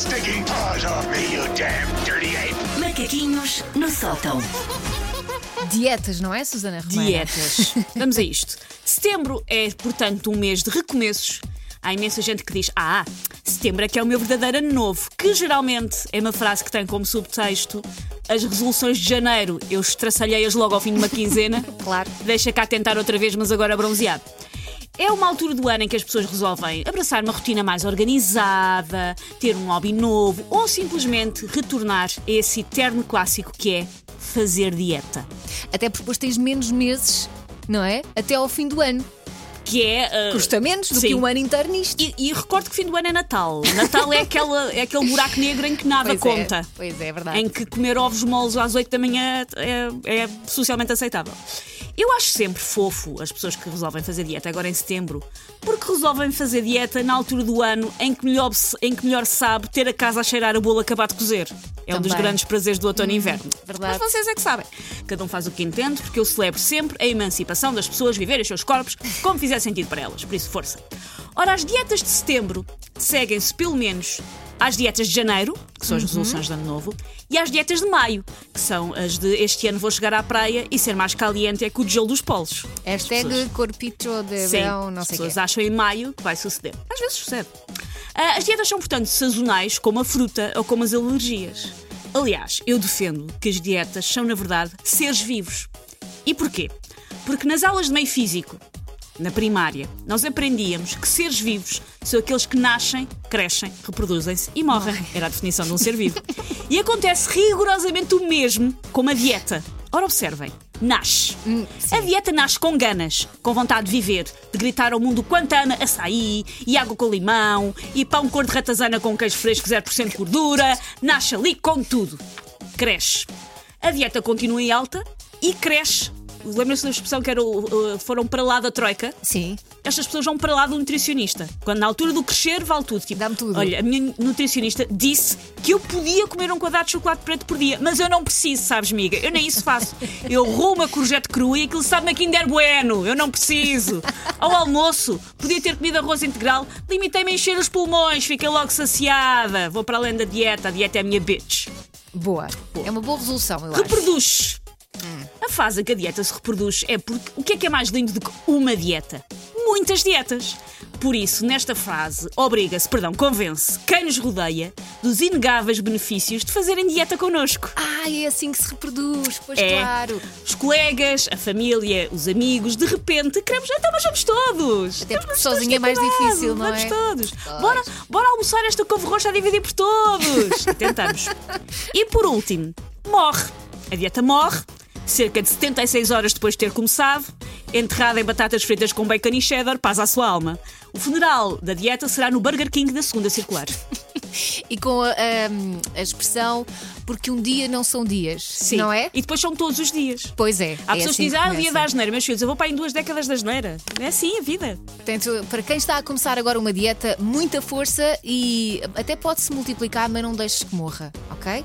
stinking paws off me, you damn dirty ape! Macaquinhos no sótão. Dietas, não é, Susana Romana? Dietas. Vamos a isto. Setembro é, portanto, um mês de recomeços. Há imensa gente que diz: Ah, setembro é que é o meu verdadeiro ano novo, que geralmente é uma frase que tem como subtexto as resoluções de janeiro. Eu estraçalhei-as logo ao fim de uma quinzena. Claro. Deixa cá tentar outra vez, mas agora bronzeado. É uma altura do ano em que as pessoas resolvem abraçar uma rotina mais organizada, ter um hobby novo ou simplesmente retornar a esse eterno clássico que é fazer dieta. Até porque depois tens menos meses, não é? Até ao fim do ano. Que é. uh, Custa menos do sim. que um ano inteiro nisto. E, e recordo que fim do ano é Natal. Natal é, aquela, é aquele buraco negro em que nada Pois é, conta. pois é, é verdade. Em que comer ovos moles às 8 da manhã é, é socialmente aceitável. Eu acho sempre fofo as pessoas que resolvem fazer dieta agora em setembro, porque resolvem fazer dieta na altura do ano em que melhor, se- em que melhor sabe ter a casa a cheirar a bolo acabado de cozer. É um dos grandes prazeres do outono e inverno. verdade. Mas vocês é que sabem. Cada um faz o que entende, porque eu celebro sempre a emancipação das pessoas viverem os seus corpos como fizer sentido para elas. Por isso, força. Ora, as dietas de setembro seguem-se pelo menos às dietas de janeiro, que são as resoluções de ano novo, e às dietas de maio, que são as de este ano vou chegar à praia e ser mais caliente é que o gelo dos polos. Hashtag pessoas- corpito de Sim, verão, não as sei o pessoas quê. acham em maio que vai suceder. Às vezes sucede. Ah, as dietas são, portanto, sazonais, como a fruta ou como as alergias. Aliás, eu defendo que as dietas são, na verdade, seres vivos. E porquê? Porque nas aulas de meio físico, na primária, nós aprendíamos que seres vivos são aqueles que nascem, crescem, reproduzem-se e morrem. Era a definição de um ser vivo. E acontece rigorosamente o mesmo com a dieta. Ora, observem. Nasce. a dieta nasce com ganas, com vontade de viver, de gritar ao mundo quanto ama açaí, e água com limão, e pão cor de ratazana com queijo fresco 0% de gordura. Nasce ali com tudo. Cresce. A dieta continua em alta e cresce. Lembram-se da expressão que era o- foram para lá da troika? Sim. estas pessoas vão para lá do nutricionista. Quando na altura do crescer vale tudo. Tipo, Dá-me tudo. Olha, a minha nutricionista disse que eu podia comer um quadrado de chocolate preto por dia, mas eu não preciso, sabes, miga? Eu nem isso faço. Eu roubo uma courgette crua e aquilo sabe-me a Kinder Bueno. Eu não preciso. Ao almoço, podia ter comido arroz integral, limitei-me a encher os pulmões, fiquei logo saciada. Vou para além da dieta, a dieta é a minha bitch. Boa. É uma boa resolução, eu acho. Reproduz. A fase que a dieta se reproduz é porque o que é que é mais lindo do que uma dieta? Muitas dietas. Por isso, nesta fase, obriga-se, perdão, convence quem nos rodeia dos inegáveis benefícios de fazerem dieta connosco. Ah, é assim que se reproduz, pois É. claro. Os colegas, a família, os amigos, de repente queremos, então, mas vamos todos. Até porque Vamos sozinho todos é mais difícil, não vamos é? todos. Pois. Bora, bora almoçar esta couve roxa a dividir por todos. Tentamos. E por último, morre. A dieta morre, cerca de 76 horas depois de ter começado, enterrada em batatas fritas com bacon e cheddar, paz à sua alma. O funeral da dieta será no Burger King da segunda circular. E com a, a- a expressão porque um dia não são dias, Sim. não é? E depois são todos os dias. Pois é. Há é pessoas assim que dizem, ah, o dia da asneira, meus filhos, eu vou para em duas décadas da asneira. É assim a vida. Portanto, para quem está a começar agora uma dieta, muita força e até pode-se multiplicar, mas não deixes que morra, ok?